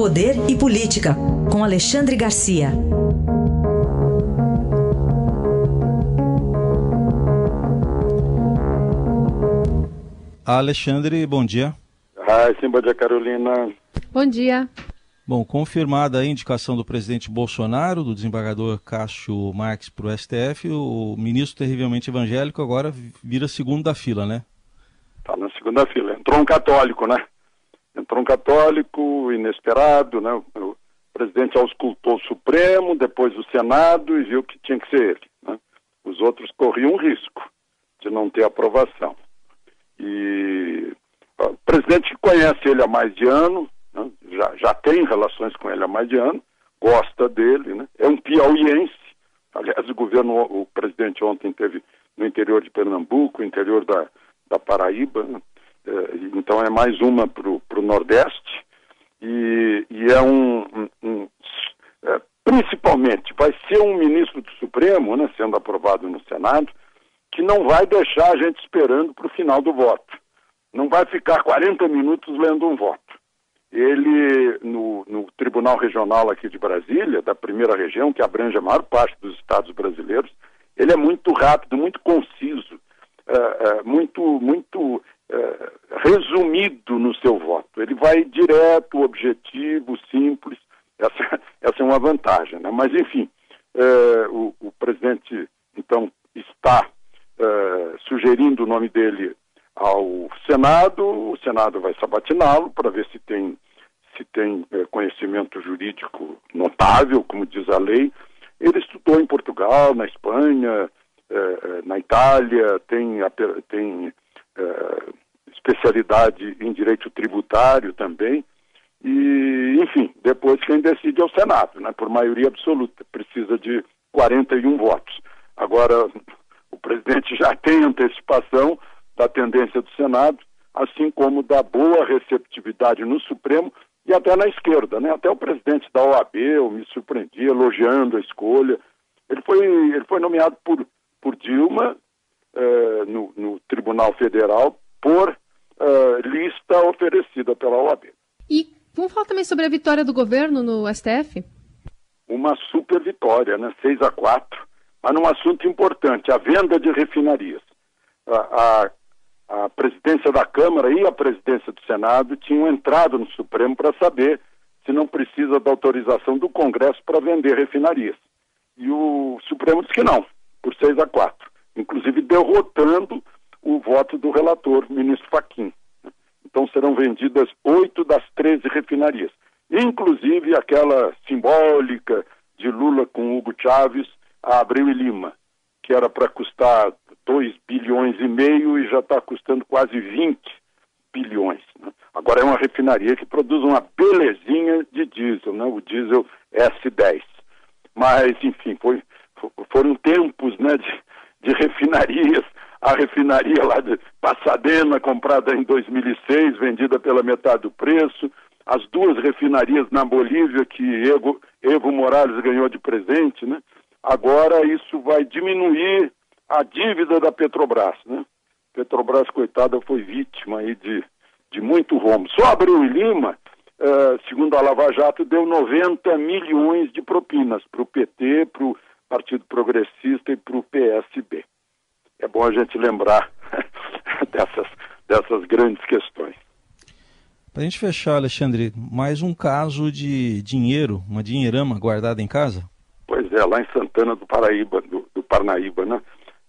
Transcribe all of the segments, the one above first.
Poder e Política, com Alexandre Garcia. Alexandre, bom dia. Ah, sim, bom dia, Carolina. Bom dia. Bom, confirmada a indicação do presidente Bolsonaro, do desembargador Cássio Marques para o STF, o ministro terrivelmente evangélico agora vira segundo da fila, né? Está na segunda fila. Entrou um católico, né? Entrou um católico inesperado, né? O presidente auscultou o Supremo, depois o Senado e viu que tinha que ser ele. Né? Os outros corriam risco de não ter aprovação. E o presidente conhece ele há mais de ano, né? já, já tem relações com ele há mais de ano, gosta dele, né? é um piauiense. Aliás, o governo, o presidente ontem teve no interior de Pernambuco, interior da, da Paraíba, né? É, então é mais uma para o Nordeste, e, e é um, um, é, principalmente vai ser um ministro do Supremo, né, sendo aprovado no Senado, que não vai deixar a gente esperando para o final do voto. Não vai ficar 40 minutos lendo um voto ele, no, no, Tribunal Regional aqui de Brasília, da primeira região, que abrange a maior parte dos estados brasileiros, ele é muito rápido, muito conciso, uh, uh, muito, muito uh, resumido no seu voto. Ele vai direto, objetivo, simples. Essa, essa é uma vantagem. Né? Mas, enfim, o, o, presidente, então, está sugerindo o nome dele ao Senado, o Senado vai sabatiná-lo para ver se tem, se tem é, conhecimento jurídico notável, como diz a lei. Ele estudou em Portugal, na Espanha, é, na Itália, tem, tem é, especialidade em direito tributário também. E, enfim, depois quem decide é o Senado, né, por maioria absoluta, precisa de 41 votos. Agora, o presidente já tem antecipação da tendência do Senado, assim como da boa receptividade no Supremo e até na esquerda, né? Até o presidente da OAB, eu me surpreendi elogiando a escolha. Ele foi, ele foi nomeado por, por Dilma eh, no, no, Tribunal Federal por lista oferecida pela OAB. E vamos falar também sobre a vitória do governo no STF? Uma super vitória, né? 6 a 4, mas num assunto importante, a venda de refinarias. A, a a presidência da Câmara e a presidência do Senado tinham entrado no Supremo para saber se não precisa da autorização do Congresso para vender refinarias. E o Supremo disse que não, por 6 a 4, inclusive derrotando o voto do relator, ministro Faquim. Então serão vendidas oito das 13 refinarias, inclusive aquela simbólica de Lula com Hugo Chávez, a Abreu e Lima, que era para custar 2 bilhões e meio e já está custando quase 20 bilhões. Né? Agora é uma refinaria que produz uma belezinha de diesel, né? o diesel S10. Mas, enfim, foi, foram tempos né, de, de refinarias. A refinaria lá de Passadena, comprada em 2006, vendida pela metade do preço. As duas refinarias na Bolívia que Evo, Evo Morales ganhou de presente, né? Agora isso vai diminuir a dívida da Petrobras, né? Petrobras, coitada, foi vítima aí de, de muito rombo. Só Abreu e Lima, uh, segundo a Lava Jato, deu 90 milhões de propinas para o PT, para o Partido Progressista e para o PSB. É bom a gente lembrar dessas, dessas grandes questões. Para a gente fechar, Alexandre, mais um caso de dinheiro, uma dinheirama guardada em casa? Pois é, lá em Santana do Paraíba, do, do Parnaíba, né?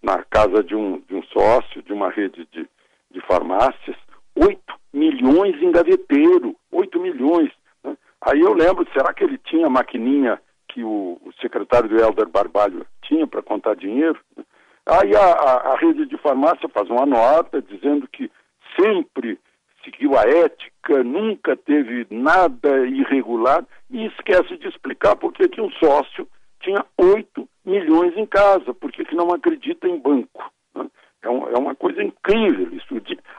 na casa de um, de um sócio de uma rede de, de farmácias, 8 milhões em gaveteiro, 8 milhões. Né? Aí eu lembro, será que ele tinha a maquininha que o, o secretário do Helder Barbalho tinha para contar dinheiro? Aí a, a, a rede de farmácia faz uma nota dizendo que sempre seguiu a ética, nunca teve nada irregular e esquece de explicar porque que um sócio tinha 8 milhões em casa, porque que não acredita em banco. Né? É, um, é, uma coisa incrível isso.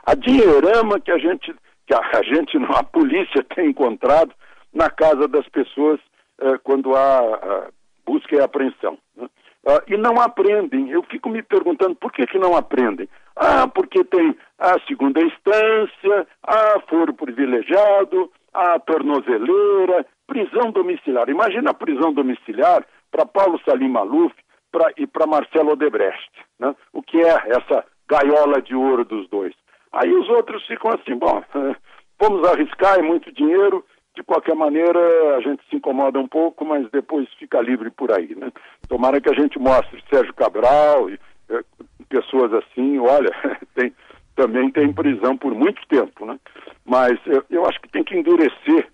A dinheirama que a gente, que a, a, gente, a polícia tem encontrado na casa das pessoas eh, quando há busca e apreensão. Uh, e não aprendem. Eu fico me perguntando por que, que não aprendem. Ah, porque tem a segunda instância, ah, foro privilegiado, a tornozeleira, prisão domiciliar. Imagina a prisão domiciliar para Paulo Salim Maluf pra, e para Marcelo Odebrecht. Né? O que é essa gaiola de ouro dos dois? Aí os outros ficam assim, bom, vamos arriscar, é muito dinheiro, de qualquer maneira a gente se incomoda um pouco, mas depois fica livre por aí. Né? Tomara que a gente mostre Sérgio Cabral e é, pessoas assim, olha, tem, também tem prisão por muito tempo, né? Mas eu, eu acho que tem que endurecer,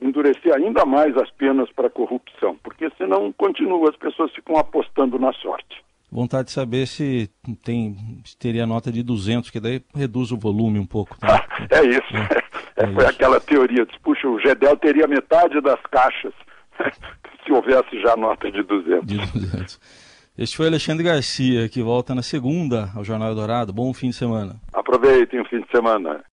endurecer ainda mais as penas para corrupção, porque senão continua, as pessoas ficam apostando na sorte. Vontade de saber se tem se teria nota de 200, que daí reduz o volume um pouco. Tá? é isso. É, é, foi aquela teoria de, puxa, o Gedel teria metade das caixas se houvesse já nota de 200. De 200. Este foi Alexandre Garcia, que volta na segunda ao Jornal Dourado. Bom fim de semana. Aproveitem o fim de semana.